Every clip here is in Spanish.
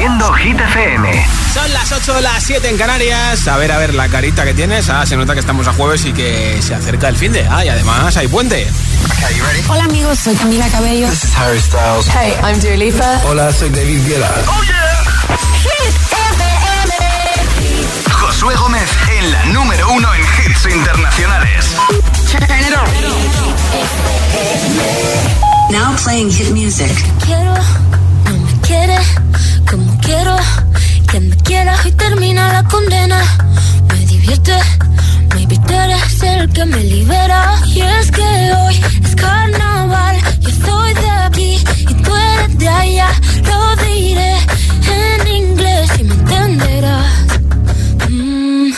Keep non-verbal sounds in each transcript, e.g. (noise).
haciendo Hit FM. Son las 8, las 7 en Canarias. A ver, a ver, la carita que tienes. Ah, se nota que estamos a jueves y que se acerca el fin de. Ah, y además hay puente. Hola amigos, soy Camila Cabello. This is Harry Styles. Hey, I'm Dua Lipa. Hola, soy David Guetta. Oh yeah. Hit FM. Josué Gómez en la número uno en hits internacionales. Now playing hit music. Quiero, quiere, como quiero que me quieras y termina la condena. Me divierte, maybe tú eres el que me libera. Y es que hoy es carnaval, yo soy de aquí y tú eres de allá. Lo diré en inglés y me entenderás. Mm.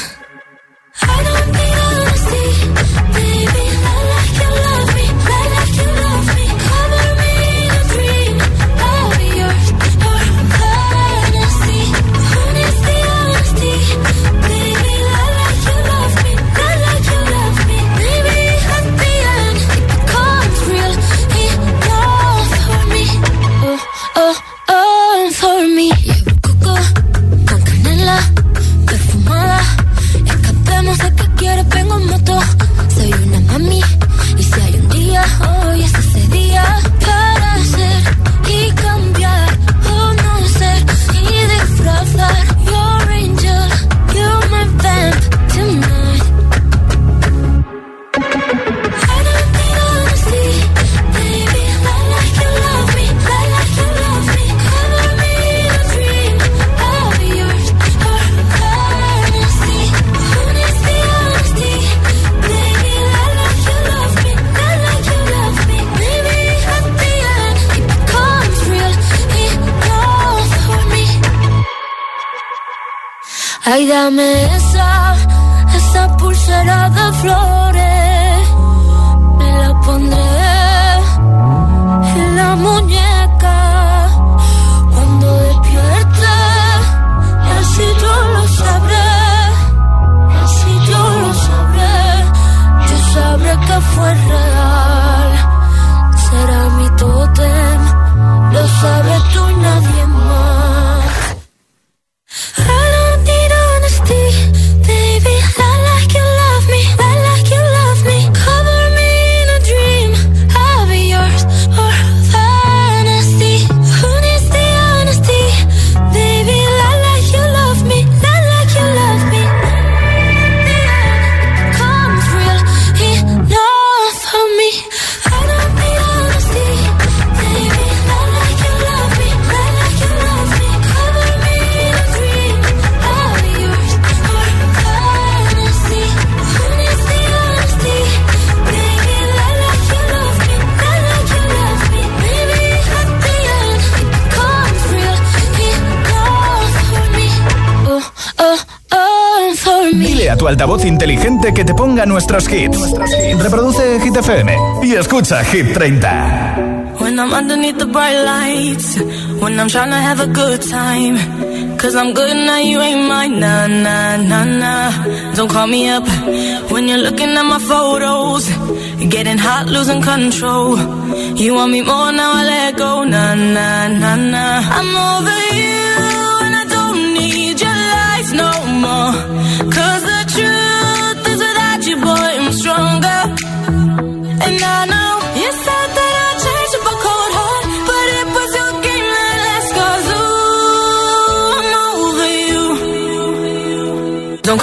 Ay, dame esa, esa pulsera de flores. Altavoz inteligente que te ponga nuestros hits. Reproduce Hit FM y escucha Hit 30. When I'm underneath the bright lights, when I'm trying to have a good time. Cause I'm good now, you ain't mine. Nah, nah, nah, nah. Don't call me up when you're looking at my photos. Getting hot, losing control. You want me more now, I let go. Nah, nah, nah, nah. I'm over you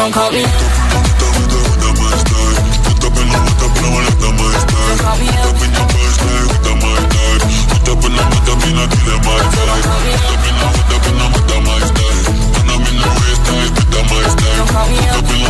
don't call me. Don't call me up.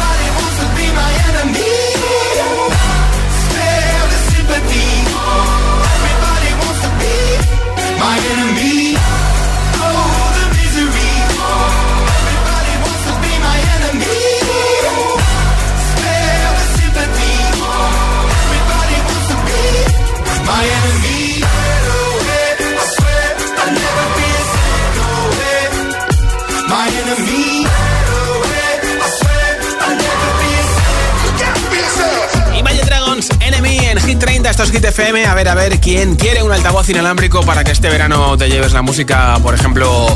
Esto es Hit FM. A ver, a ver, ¿quién quiere un altavoz inalámbrico para que este verano te lleves la música, por ejemplo,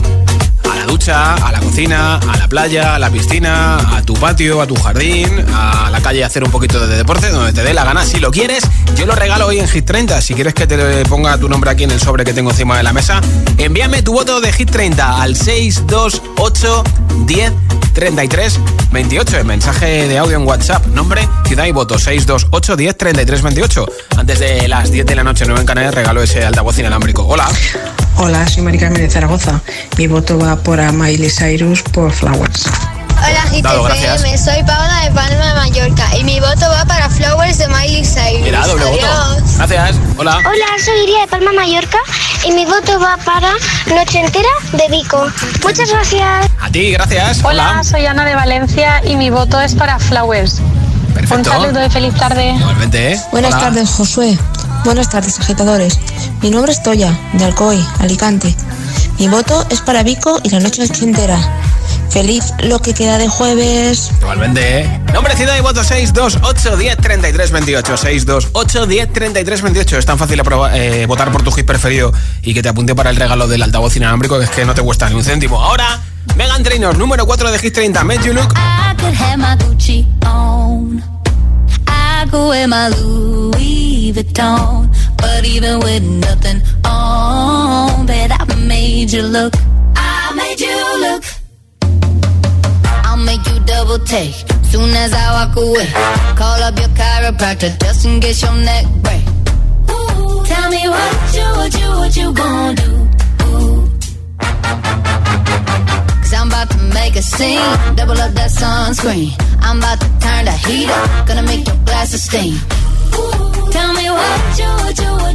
a la ducha, a la cocina, a la playa, a la piscina, a tu patio, a tu jardín, a la calle a hacer un poquito de deporte, donde te dé la gana. Si lo quieres, yo lo regalo hoy en Hit 30. Si quieres que te ponga tu nombre aquí en el sobre que tengo encima de la mesa, envíame tu voto de Hit 30 al 628 10 33 28. El mensaje de audio en WhatsApp. Nombre, ciudad y voto. 628 10 33 28. Antes de las 10 de la noche, 9 en Canarias, regalo ese altavoz inalámbrico. Hola. Hola, soy Mari Carmen de Zaragoza. Mi voto va por a Miley Cyrus por Flowers. Hola Dado, gracias. GTFM, soy Paola de Palma de Mallorca y mi voto va para Flowers de Miley Cyrus. Mira, doble voto. Adiós. Gracias. Hola. Hola, soy Iria de Palma, Mallorca y mi voto va para Noche Entera de Vico. Muchas gracias. A ti, gracias. Hola, soy Ana de Valencia y mi voto es para Flowers. Perfecto. Un saludo y feliz tarde. Igualmente, ¿eh? Buenas Hola. tardes, Josué. Buenas tardes, agitadores. Mi nombre es Toya, de Alcoy, Alicante. Mi voto es para Vico y la noche entera. Feliz lo que queda de jueves. Igualmente, ¿eh? Nombre, ciudad y voto 628 10 33 28. 628 10 33 28. Es tan fácil aproba- eh, votar por tu hit preferido y que te apunte para el regalo del altavoz inalámbrico que es que no te cuesta ni un céntimo. Ahora, Megan Trainor, número 4 de Hit 30. Make you look. I could have my Gucci on. I could wear my Louis Vuitton. But even with nothing on, bet I made you look. I made you look. I'll make you double take. Soon as I walk away. Call up your chiropractor just in case your neck break. Ooh, tell me what you, what you, what you gonna do. Ooh. Cause I'm about to make a scene. Double up that sunscreen. I'm about to turn the heat up. Gonna make your glasses steam. Ooh, tell me what you, what you, what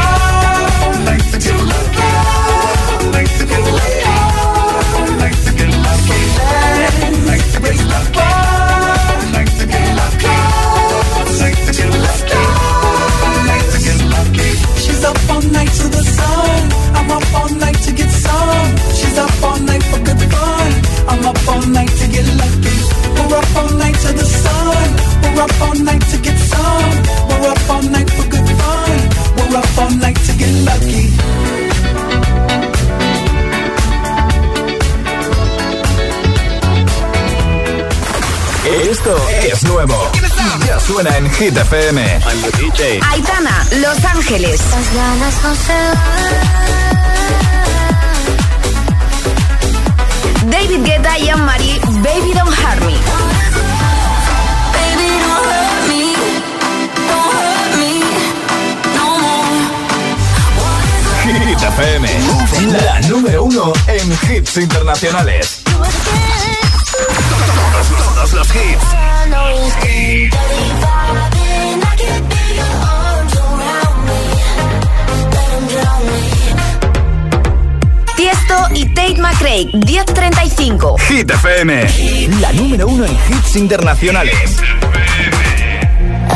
Es nuevo. Ya suena en Hit FM. I'm the DJ. Aitana, Los Ángeles. Las ganas no se David Guetta y Anne-Marie, Baby Don't Hurt Me. Baby, don't hurt me. Don't hurt me. No more. Hit FM. La número uno en hits internacionales. Drown me. Tiesto y Tate McRae, 1035. Hit FM. La número uno en hits internacionales.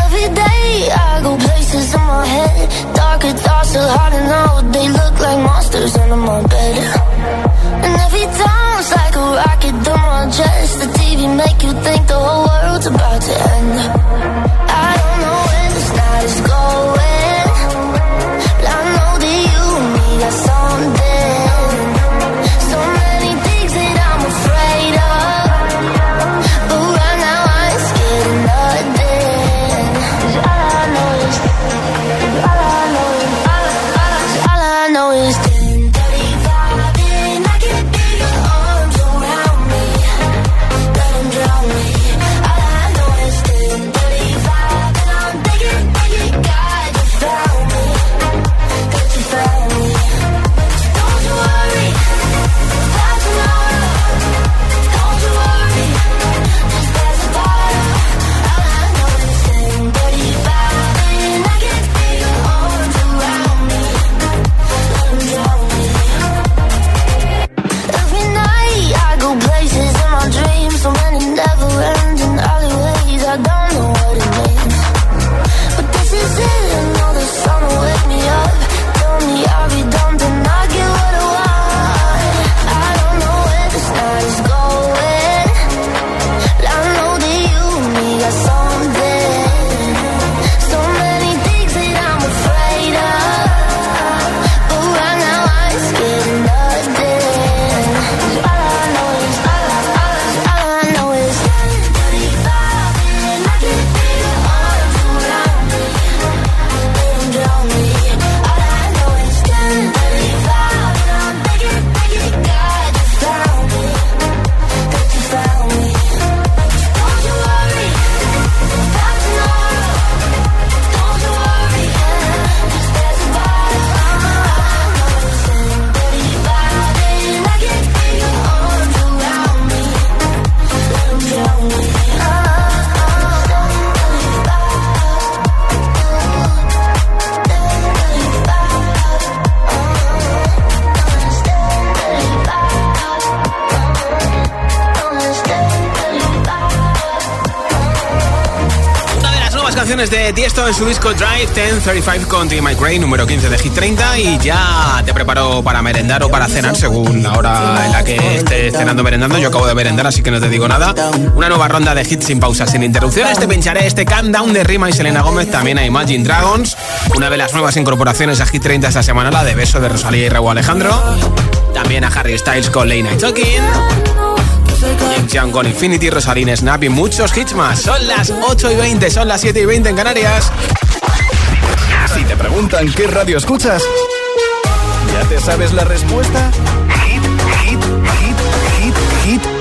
Every day I go places in my head. Darker thoughts are hard to know. They look like monsters under my bed. And every time it's like a rocket through my chest. The TV make you think the whole world's about to end. I don't know when this night is going. Tiesto en su disco Drive 1035 con T. McRae, número 15 de Hit 30. Y ya te preparo para merendar o para cenar, según la hora en la que estés cenando merendando. Yo acabo de merendar, así que no te digo nada. Una nueva ronda de hits sin pausas, sin interrupciones. Te pincharé este Countdown de Rima y Selena Gómez, también a Imagine Dragons. Una de las nuevas incorporaciones a Hit 30 esta semana, la de Beso de Rosalía y Raúl Alejandro. También a Harry Styles con Night Talking. James Young con Infinity, Rosaline Snap y muchos hits más. Son las 8 y 20, son las 7 y 20 en Canarias. Si te preguntan qué radio escuchas, ¿ya te sabes la respuesta?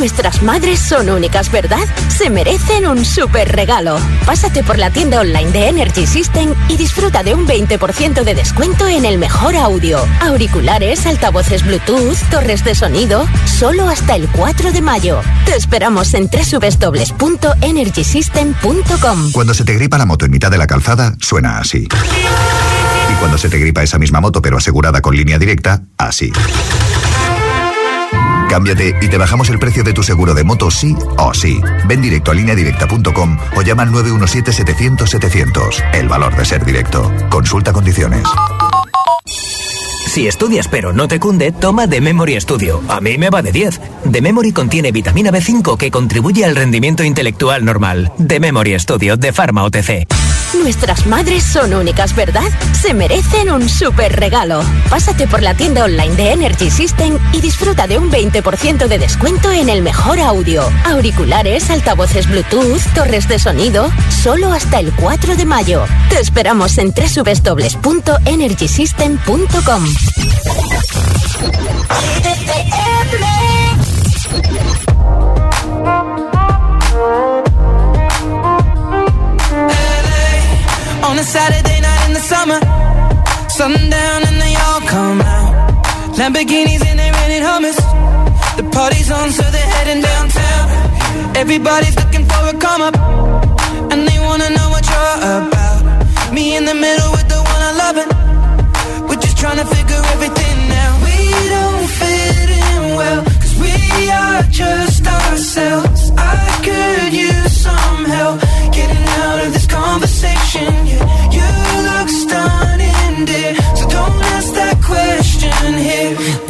Nuestras madres son únicas, ¿verdad? Se merecen un super regalo. Pásate por la tienda online de Energy System y disfruta de un 20% de descuento en el mejor audio. Auriculares, altavoces Bluetooth, torres de sonido, solo hasta el 4 de mayo. Te esperamos en www.energysystem.com. Cuando se te gripa la moto en mitad de la calzada, suena así. Y cuando se te gripa esa misma moto pero asegurada con línea directa, así. Cámbiate y te bajamos el precio de tu seguro de moto sí o sí. Ven directo a lineadirecta.com o llama al 917-700-700. El valor de ser directo. Consulta condiciones. Si estudias pero no te cunde, toma The Memory Studio. A mí me va de 10. The Memory contiene vitamina B5 que contribuye al rendimiento intelectual normal. The Memory Studio de Pharma OTC. Nuestras madres son únicas, ¿verdad? Se merecen un super regalo. Pásate por la tienda online de Energy System y disfruta de un 20% de descuento en el mejor audio. Auriculares, altavoces Bluetooth, torres de sonido, solo hasta el 4 de mayo. Te esperamos en www.energysystem.com. a Saturday night in the summer, sundown and they all come out. Lamborghinis and they rented hummus. The party's on, so they're heading downtown. Everybody's looking for a come up, and they wanna know what you're about. Me in the middle with the one I love it. We're just trying to figure everything out. We don't fit in well, cause we are just ourselves. I could use some help getting out of this conversation. Yeah, you look stunning, dear. So don't ask that question here.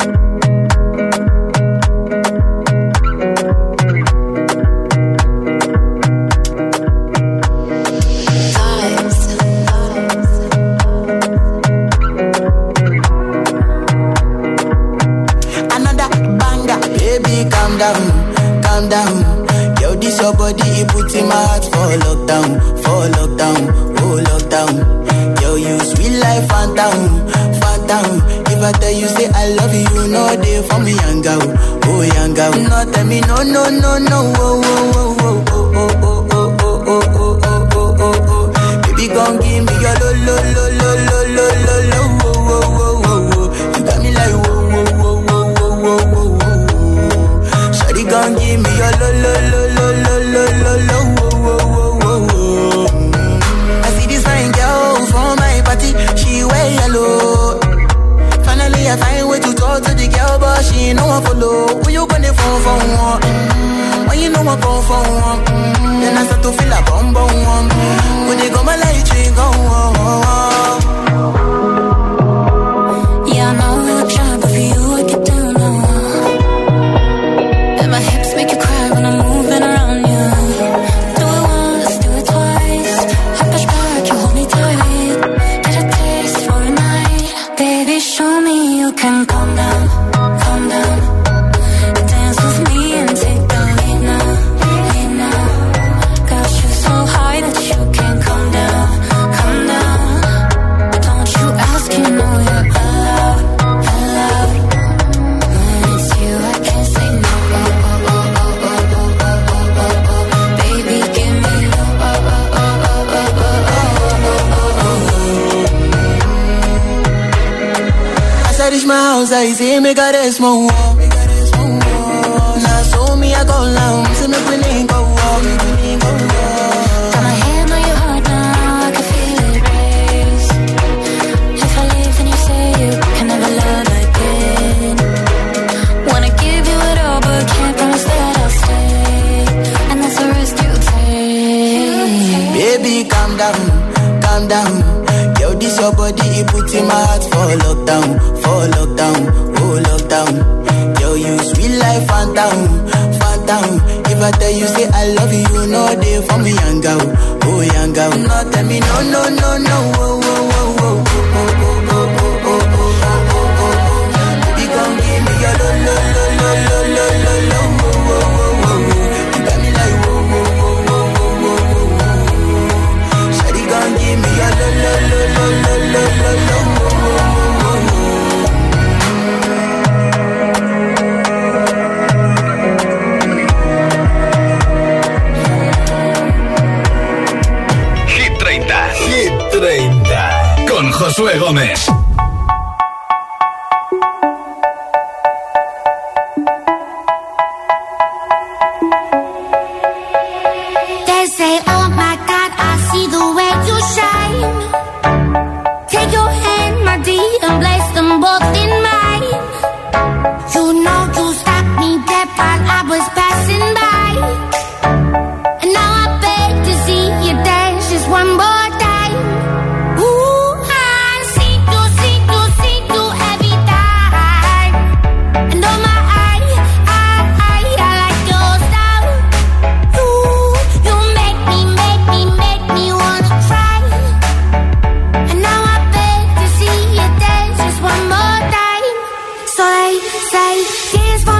Down, calm down. Yo, this your body, it puts in my heart for lockdown, for lockdown, oh lockdown. Yo, you sweet life, phantom, phantom. If I tell you say I love you, know they for me, young oh young girl. No, tell me no, no, no, no, oh, oh, oh, oh, oh, oh, oh, oh, oh, oh, oh, oh, oh, oh. Baby, gon' give me your lo, lo, lo, lo, lo, lo, lo, lo, oh, oh, oh, gon' give me your lo lo lo lo lo lo lo lo wo wo wo wo. I see this fine girl from my party, she wear yellow. Finally I find way to talk to the girl, but she no one follow. Who you gonna phone for one? When you know I phone for one, then I start to feel a bum bum one. When they go my light, you go on. I see me got this mojo. say, dance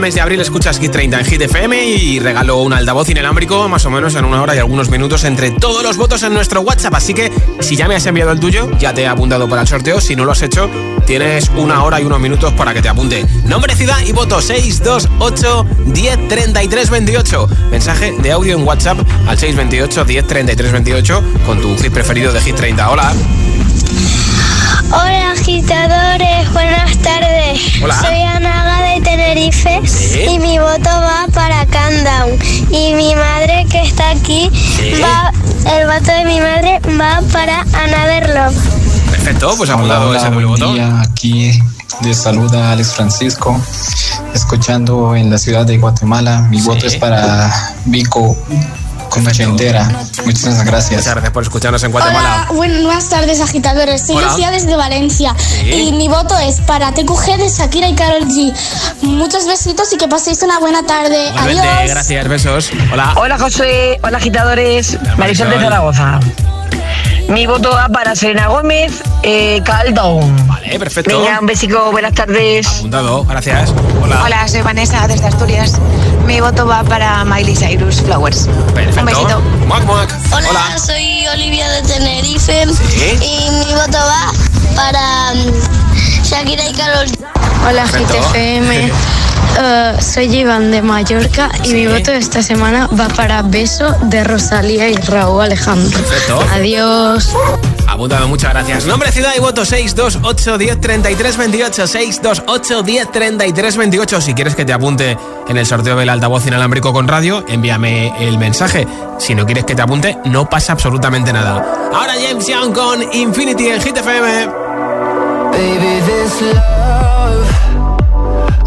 mes de abril, escuchas Hit 30 en Hit FM y regalo un altavoz inalámbrico más o menos en una hora y algunos minutos entre todos los votos en nuestro WhatsApp. Así que si ya me has enviado el tuyo, ya te he apuntado para el sorteo. Si no lo has hecho, tienes una hora y unos minutos para que te apunte. Nombre, ciudad y voto 628 10 33 28. Mensaje de audio en WhatsApp al 628 10 33 28 con tu hit preferido de Hit 30. Hola. Hola agitadores, buenas tardes. Hola. Soy de Tenerife Sí. y mi voto va para Countdown. Y mi madre que está aquí, Sí. va, el voto de mi madre va para Another Love. Perfecto, pues apuntado hola, ese buen voto. día. Aquí les saluda Alex Francisco, escuchando en la ciudad de Guatemala. Mi voto es para Vico con entera. Muchísimas gracias. Muchas gracias por escucharnos en Guatemala. Hola, buenas tardes agitadores, soy Hola. Lucía desde Valencia Sí. y mi voto es para TQG de Shakira y Karol G. Muchos besitos y que paséis una buena tarde. Igualmente, Adiós. gracias, besos. Hola. Hola José, hola agitadores, Marisol de. Zaragoza. Mi voto va para Serena Gómez, eh. Vale, perfecto. Venga, un besico, buenas tardes. Apuntado, gracias. Hola. Hola, soy Vanessa desde Asturias. Mi voto va para Miley Cyrus Flowers. Perfecto. Un besito. Muac, muac. Hola, soy Olivia de Tenerife Sí. y mi voto va para mm, Shakira y G. Hola. GTFM, (laughs) Eh, soy Iván de Mallorca y mi voto esta semana va para Beso de Rosalía y Raúl Alejandro. Perfecto. Adiós. Apuntado, muchas gracias. Nombre, ciudad y voto 628 10 33 28. 628 10 33 28. Si quieres que te apunte en el sorteo del altavoz inalámbrico con radio, envíame el mensaje. Si no quieres que te apunte, no pasa absolutamente nada. Ahora James Young con Infinity en Hit FM. Baby, this love,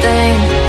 thing.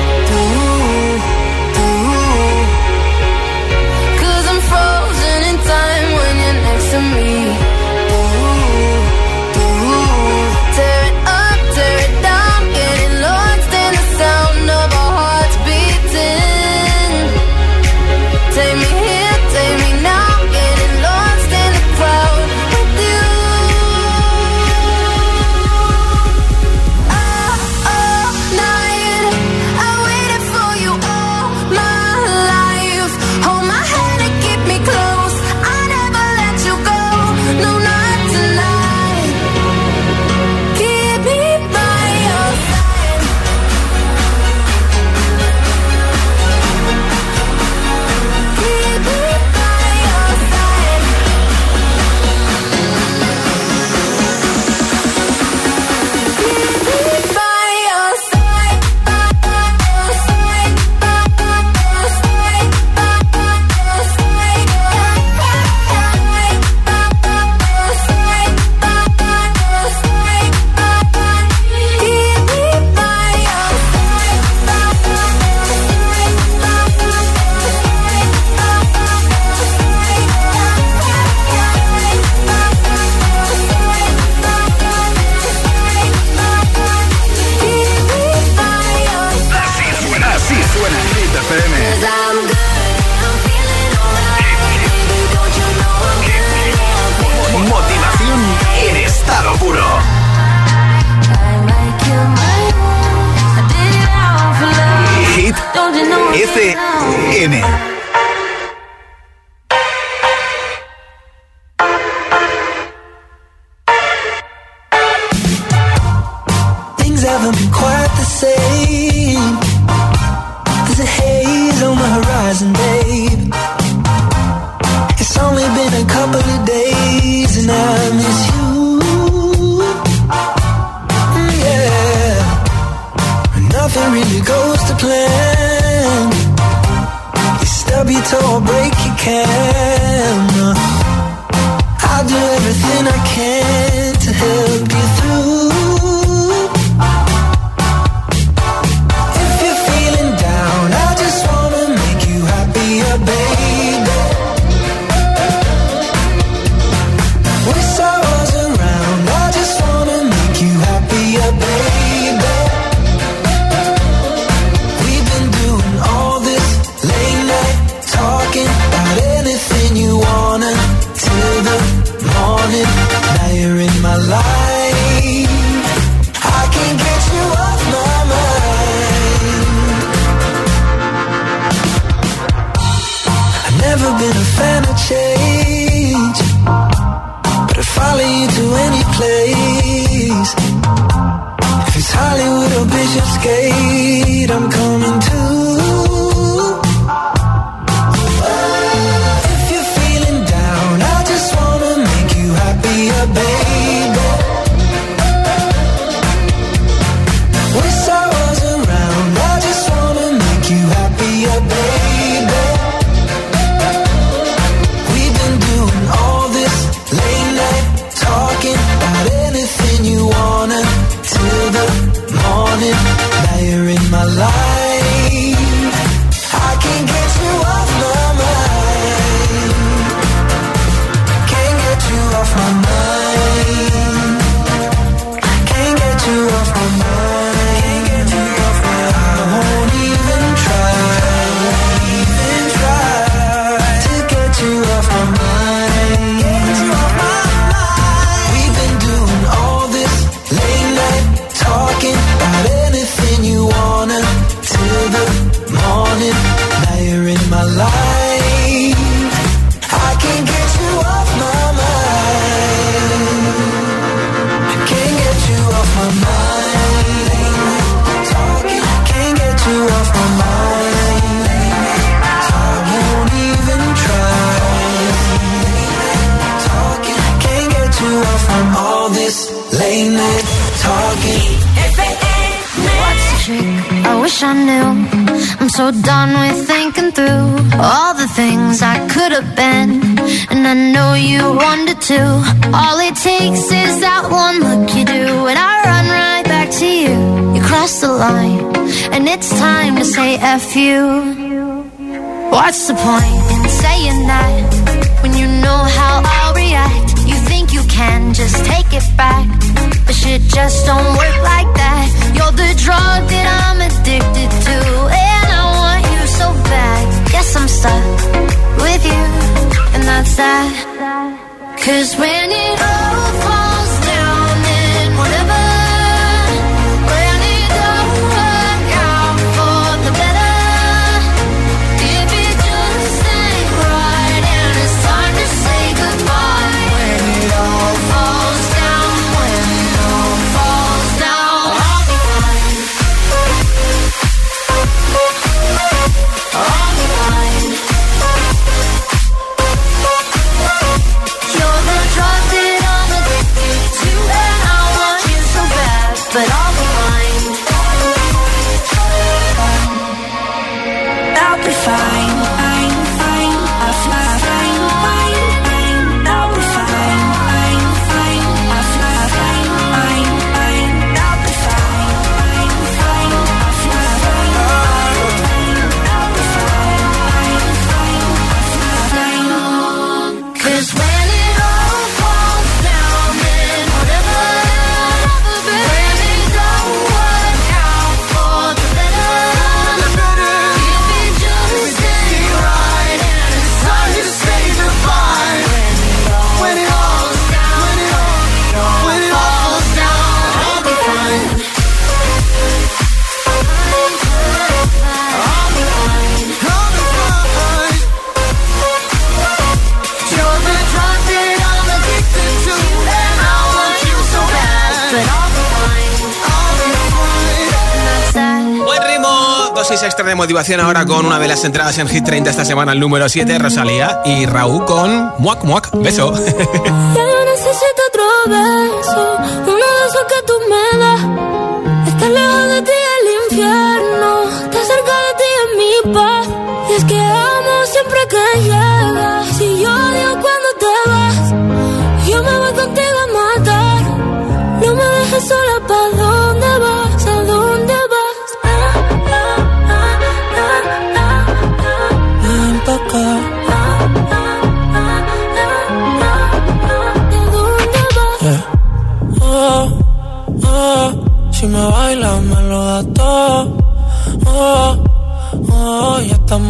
Ahora con una de las entradas en Hit 30 esta semana, el número 7, Rosalía y Raúl con Muac Muac. Beso.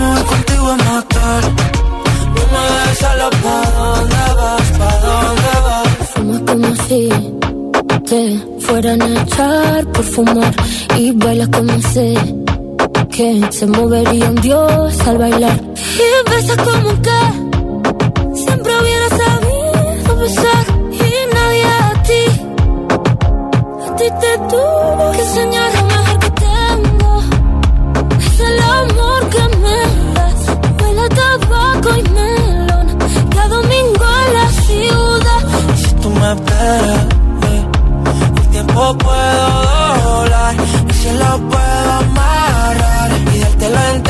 me voy contigo a matar No me dejes solo ¿Pa' dónde vas? ¿Pa' dónde vas? Fuma como si te fueran a echar por fumar. Y bailas como sé que se movería un dios al bailar. Y besas como que siempre hubiera sabido besar. Y nadie a ti, a ti te tuvo que enseñar tabaco y melón. Cada domingo en la ciudad. Si tú me esperas eh, El tiempo puedo doblar Y si lo puedo amarrar Y dártelo entero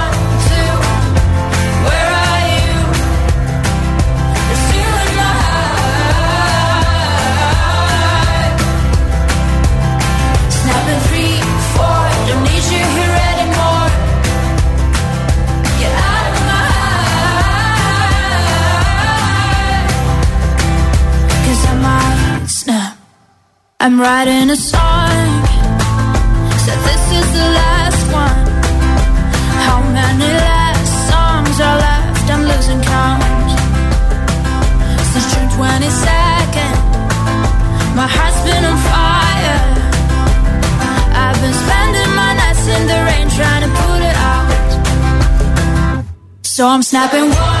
I'm writing a song. So this is the last one. How many last songs are left? I'm losing count. Since June 27. so I'm snapping.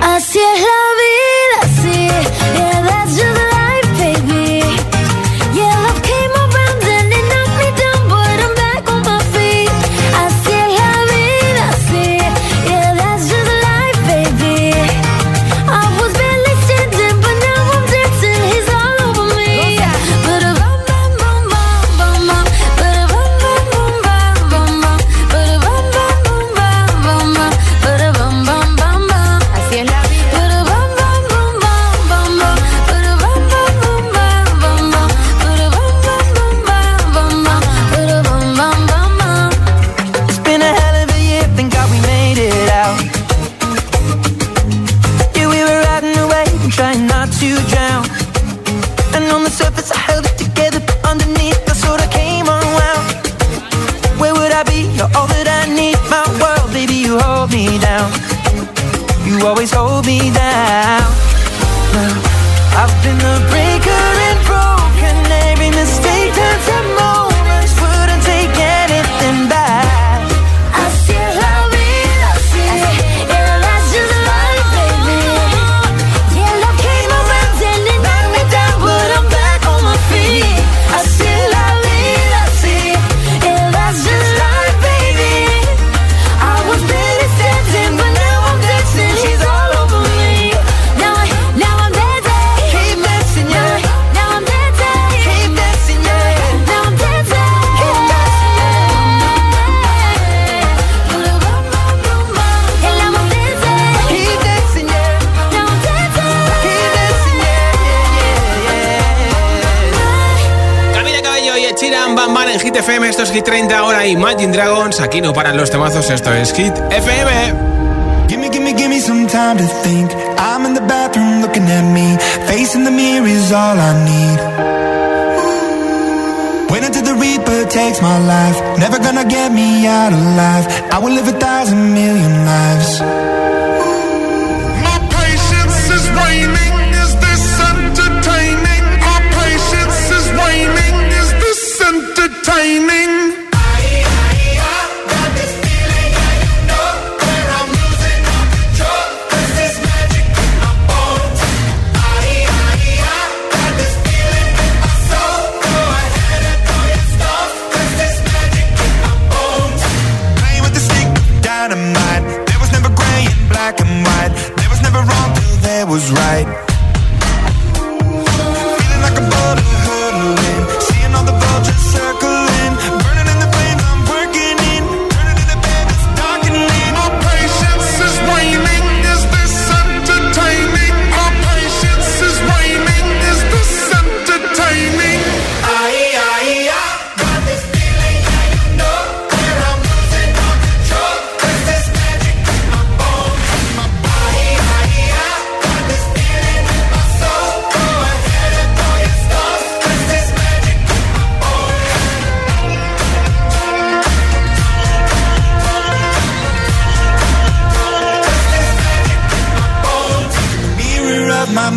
Así es la vida, así 30 ahora Imagine Dragons. Aquí no paran los temazos, esto es Hit FM. Gimme, gimme, gimme some time to think. I'm in the bathroom looking at me. Facing the mirror is all I need. Wait until the Reaper takes my life. Never gonna get me out alive. I will live a thousand million lives.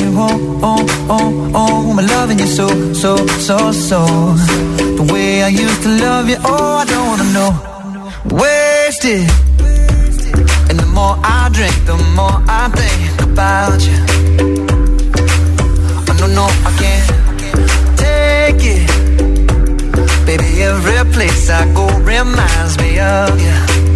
You home, home, home, home? I'm loving you so, so, so, so. The way I used to love you, oh, I don't wanna know. Wasted. And the more I drink, the more I think about you. Oh, no, no, I can't take it. Baby, every place I go reminds me of. You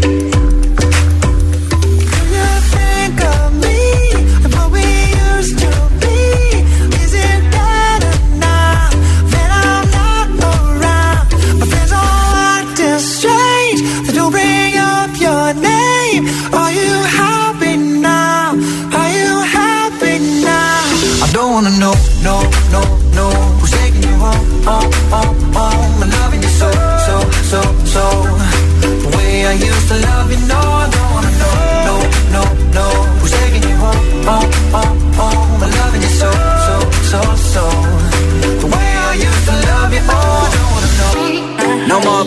home, home? I'm loving you so, so, so, so. The way I used to love you, no, I don't wanna know, no, no, no. Who's taking you home, home, home, home? I'm loving you so, so, so, so.